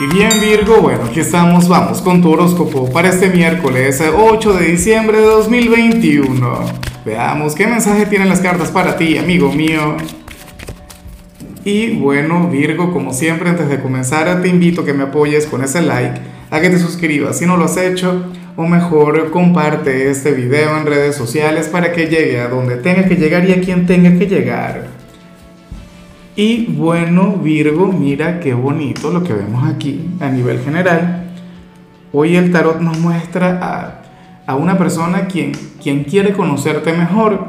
Y bien Virgo, bueno, aquí estamos, vamos con tu horóscopo para este miércoles 8 de diciembre de 2021. Veamos qué mensaje tienen las cartas para ti, amigo mío. Y bueno, Virgo, como siempre, antes de comenzar, te invito a que me apoyes con ese like, a que te suscribas si no lo has hecho, o mejor, comparte este video en redes sociales para que llegue a donde tenga que llegar y a quien tenga que llegar. Y bueno, Virgo, mira qué bonito lo que vemos aquí a nivel general. Hoy el tarot nos muestra a, una persona quien, quien quiere conocerte mejor.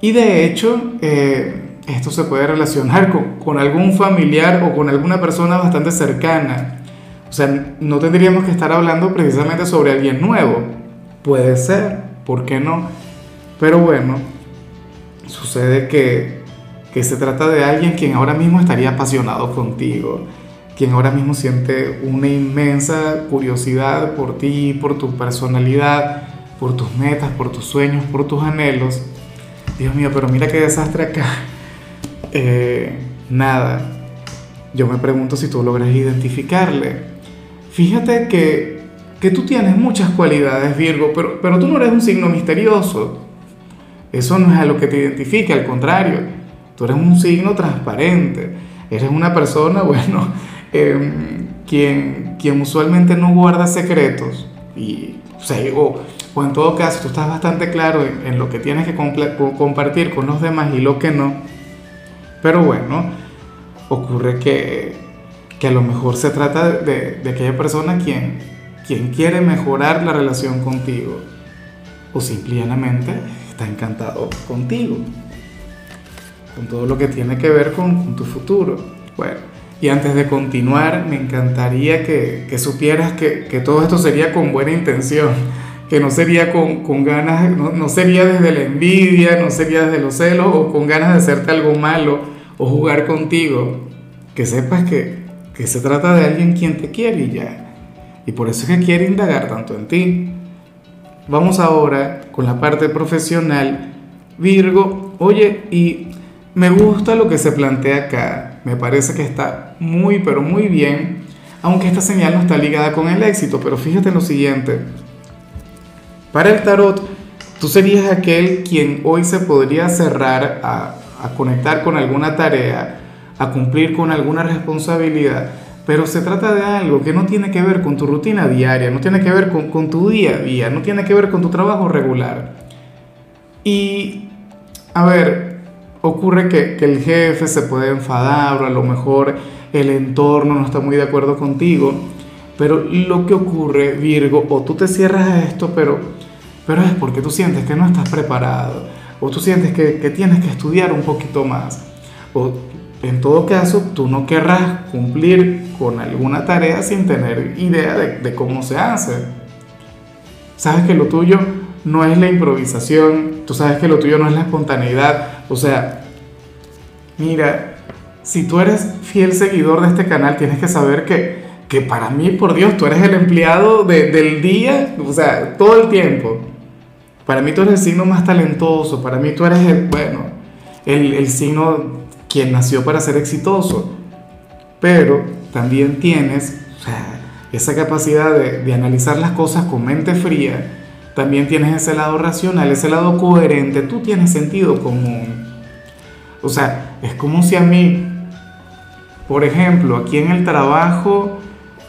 Y de hecho, eh, esto se puede relacionar con, con algún familiar o con alguna persona bastante cercana. O sea, no tendríamos que estar hablando precisamente sobre alguien nuevo. Puede ser, ¿por qué no? Pero bueno, sucede que que se trata de alguien quien ahora mismo estaría apasionado contigo, quien ahora mismo siente una inmensa curiosidad por ti, por tu personalidad, por tus metas, por tus sueños, por tus anhelos. Dios mío, pero mira qué desastre acá. Eh, nada, yo me pregunto si tú logras identificarle. Fíjate que, que tú tienes muchas cualidades, Virgo, pero, pero tú no eres un signo misterioso. Eso no es a lo que te identifica, al contrario Tú eres un signo transparente. Eres una persona, bueno, em, quien, quien usualmente no guarda secretos. Y, o, o, en todo caso, tú estás bastante claro en, lo que tienes que compartir con los demás y lo que no. Pero bueno, ocurre que, que a lo mejor se trata de, de aquella persona quien, quien quiere mejorar la relación contigo. O simplemente está encantado contigo con todo lo que tiene que ver con, tu futuro. Bueno, y antes de continuar, me encantaría que, que supieras que, que, todo esto sería con buena intención, que no sería con, con ganas, no, no, sería desde la envidia, no sería desde los celos o con ganas de hacerte algo malo o jugar contigo. Que sepas que, que se trata de alguien quien te quiere y ya. Y por eso es que quiere indagar tanto en ti. Vamos ahora con la parte profesional. Virgo, oye, y me gusta lo que se plantea acá, me parece que está muy pero muy bien, aunque esta señal no está ligada con el éxito, pero fíjate en lo siguiente. Para el tarot, tú serías aquel quien hoy se podría cerrar a, conectar con alguna tarea, a cumplir con alguna responsabilidad, pero se trata de algo que no tiene que ver con tu rutina diaria, no tiene que ver con, con tu día a día, no tiene que ver con tu trabajo regular. Y, a ver, ocurre que, el jefe se puede enfadar o a lo mejor el entorno no está muy de acuerdo contigo, pero lo que ocurre, Virgo, o tú te cierras a esto, pero, pero es porque tú sientes que no estás preparado, o tú sientes que, tienes que estudiar un poquito más, o en todo caso tú no querrás cumplir con alguna tarea sin tener idea de, de cómo se hace. Sabes que lo tuyo no es la improvisación, tú sabes que lo tuyo no es la espontaneidad, o sea, mira, si tú eres fiel seguidor de este canal, tienes que saber que, que para mí, por Dios, tú eres el empleado del día, o sea, todo el tiempo. Para mí tú eres el signo más talentoso, para mí tú eres el, bueno, el, el signo quien nació para ser exitoso. Pero también tienes esa capacidad de, de analizar las cosas con mente fría también tienes ese lado racional, ese lado coherente, tú tienes sentido común. O sea, es como si a mí, por ejemplo, aquí en el trabajo,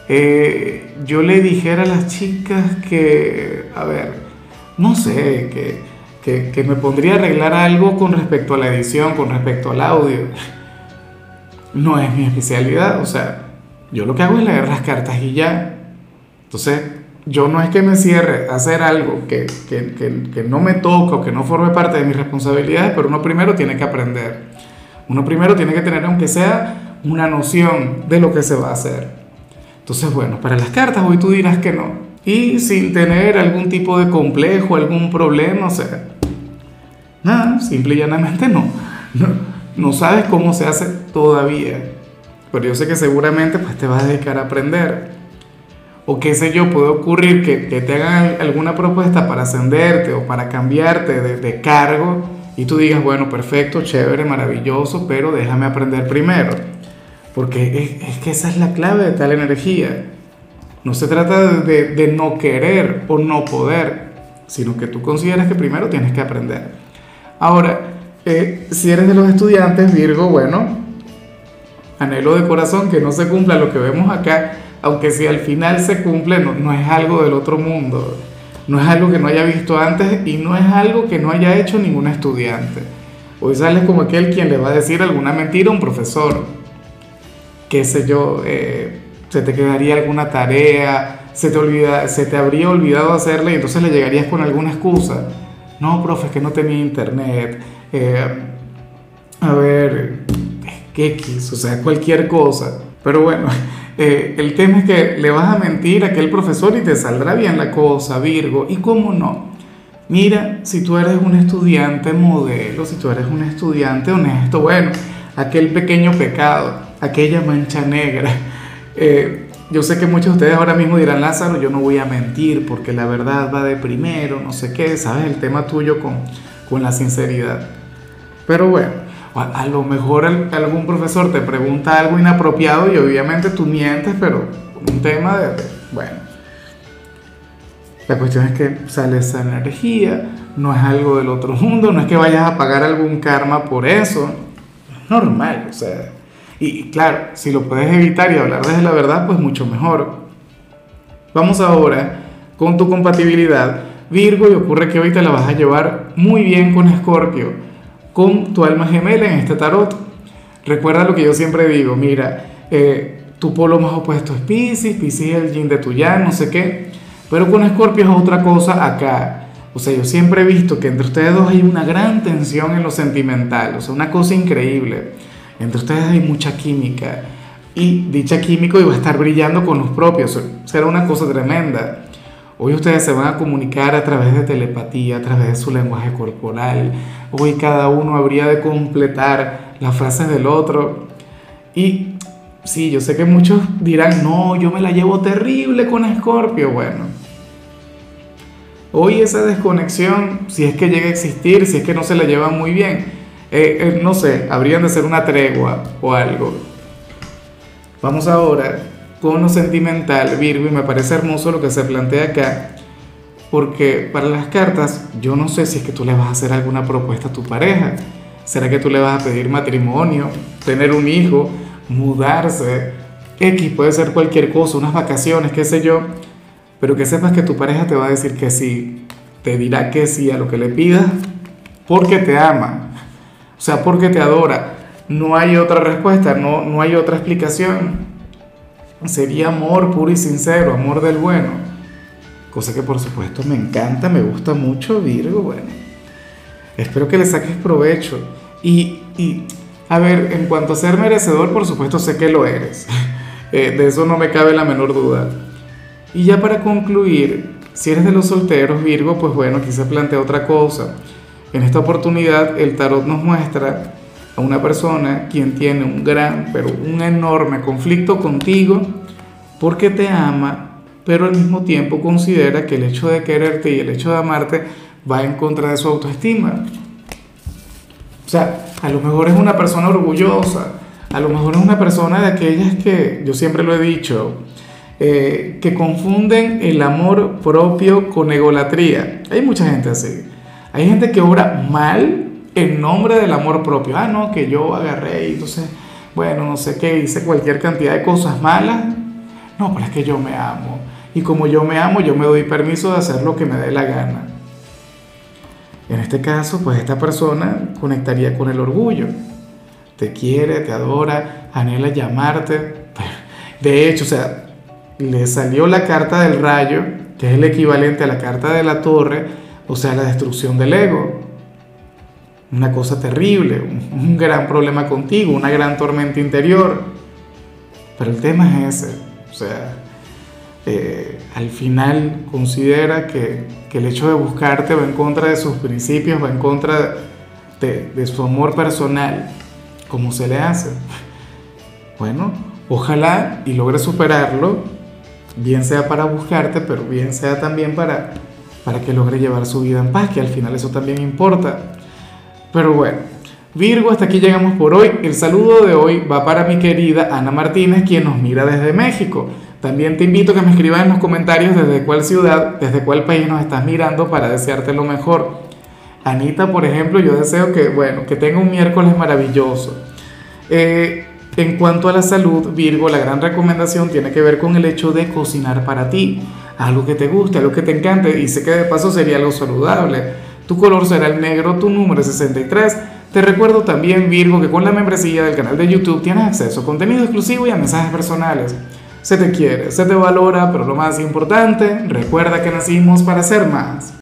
eh, yo le dijera a las chicas que, a ver, no sé, que, que, que me pondría a arreglar algo con respecto a la edición, con respecto al audio. No es mi especialidad, o sea, yo lo que hago es leer las cartas y ya. Entonces, yo no es que me cierre a hacer algo que, que, que, que, no me toca o que no forme parte de mis responsabilidades, pero uno primero tiene que aprender. Uno primero tiene que tener, aunque sea, una noción de lo que se va a hacer. Entonces, bueno, para las cartas hoy tú dirás que no. Y sin tener algún tipo de complejo, algún problema, o sea, nada, simple y llanamente no. No, no sabes cómo se hace todavía. Pero yo sé que seguramente pues te vas a dedicar a aprender o qué sé yo, puede ocurrir que, te hagan alguna propuesta para ascenderte o para cambiarte de, cargo y tú digas, bueno, perfecto, chévere, maravilloso, pero déjame aprender primero. Porque es, que esa es la clave de tal energía. No se trata de, de no querer o no poder, sino que tú consideras que primero tienes que aprender. Ahora, eh, si eres de los estudiantes, Virgo, bueno, anhelo de corazón que no se cumpla lo que vemos acá, aunque si al final se cumple, no, no es algo del otro mundo, no es algo que no haya visto antes y no es algo que no haya hecho ningún estudiante. Hoy sales como aquel quien le va a decir alguna mentira a un profesor, qué sé yo, eh, se te quedaría alguna tarea, se te, olvida, se te habría olvidado hacerla y entonces le llegarías con alguna excusa. No, profe, es que no tenía internet. Eh, a ver, ¿qué X? O sea, cualquier cosa. Pero bueno, eh, el tema es que le vas a mentir a aquel profesor y te saldrá bien la cosa, Virgo. ¿Y cómo no? Mira, si tú eres un estudiante modelo, si tú eres un estudiante honesto, bueno, aquel pequeño pecado, aquella mancha negra. Eh, yo sé que muchos de ustedes ahora mismo dirán, Lázaro, yo no voy a mentir porque la verdad va de primero, no sé qué, sabes el tema tuyo con, con la sinceridad. Pero bueno, a, lo mejor algún profesor te pregunta algo inapropiado y obviamente tú mientes, pero un tema de, bueno, la cuestión es que sale esa energía, no es algo del otro mundo, no es que vayas a pagar algún karma por eso, es normal, o sea y claro, si lo puedes evitar y hablar desde la verdad, pues mucho mejor. Vamos ahora con tu compatibilidad. Virgo, y ocurre que hoy te la vas a llevar muy bien con Escorpio, con tu alma gemela en este tarot. Recuerda lo que yo siempre digo, mira, eh, tu polo más opuesto es Pisces, Pisces es el yin de tu ya, no sé qué, pero con Escorpio es otra cosa acá. O sea, yo siempre he visto que entre ustedes dos hay una gran tensión en lo sentimental, o sea, una cosa increíble. Entre ustedes hay mucha química y dicha química iba a estar brillando con los propios. Será una cosa tremenda. Hoy ustedes se van a comunicar a través de telepatía, a través de su lenguaje corporal. Hoy cada uno habría de completar las frases del otro. Y sí, yo sé que muchos dirán, no, yo me la llevo terrible con Escorpio. Bueno, hoy esa desconexión, si es que llega a existir, si es que no se la llevan muy bien, eh, eh, no sé, habrían de ser una tregua o algo. Vamos ahora con lo sentimental, Virgo, y me parece hermoso lo que se plantea acá, porque para las cartas yo no sé si es que tú le vas a hacer alguna propuesta a tu pareja. ¿Será que tú le vas a pedir matrimonio, tener un hijo, mudarse? X puede ser cualquier cosa, unas vacaciones, qué sé yo, pero que sepas que tu pareja te va a decir que sí, te dirá que sí a lo que le pidas, porque te ama, o sea, porque te adora. No hay otra respuesta, no, no hay otra explicación. Sería amor puro y sincero, amor del bueno. Cosa que por supuesto me encanta, me gusta mucho Virgo. Bueno, espero que le saques provecho. Y, y a ver, en cuanto a ser merecedor, por supuesto sé que lo eres. Eh, de eso no me cabe la menor duda. Y ya para concluir, si eres de los solteros, Virgo, pues bueno, aquí se plantea otra cosa. En esta oportunidad el tarot nos muestra a una persona quien tiene un gran, pero un enorme conflicto contigo porque te ama, pero al mismo tiempo considera que el hecho de quererte y el hecho de amarte va en contra de su autoestima. O sea, a lo mejor es una persona orgullosa, a lo mejor es una persona de aquellas que, yo siempre lo he dicho, eh, que confunden el amor propio con egolatría. Hay mucha gente así. Hay gente que obra mal en nombre del amor propio. Ah, no, que yo agarré y entonces, bueno, no sé qué, hice cualquier cantidad de cosas malas. No, pero es que yo me amo. Y como yo me amo, yo me doy permiso de hacer lo que me dé la gana. En este caso, pues esta persona conectaría con el orgullo. Te quiere, te adora, anhela llamarte. De hecho, o sea, le salió la carta del rayo, que es el equivalente a la carta de la torre, o sea, la destrucción del ego. Una cosa terrible, un, gran problema contigo, una gran tormenta interior. Pero el tema es ese. O sea, eh, al final considera que, el hecho de buscarte va en contra de sus principios, va en contra de, su amor personal. ¿Cómo se le hace? Bueno, ojalá y logre superarlo, bien sea para buscarte, pero bien sea también para para que logre llevar su vida en paz, que al final eso también importa. Pero bueno, Virgo, hasta aquí llegamos por hoy. El saludo de hoy va para mi querida Ana Martínez, quien nos mira desde México. También te invito a que me escribas en los comentarios desde cuál ciudad, desde cuál país nos estás mirando para desearte lo mejor. Anita, por ejemplo, yo deseo que, bueno, que tenga un miércoles maravilloso. Eh, en cuanto a la salud, Virgo, la gran recomendación tiene que ver con el hecho de cocinar para ti. Algo que te guste, algo que te encante y sé que de paso sería algo saludable. Tu color será el negro, tu número es 63. Te recuerdo también, Virgo, que con la membresía del canal de YouTube tienes acceso a contenido exclusivo y a mensajes personales. Se te quiere, se te valora, pero lo más importante, recuerda que nacimos para ser más.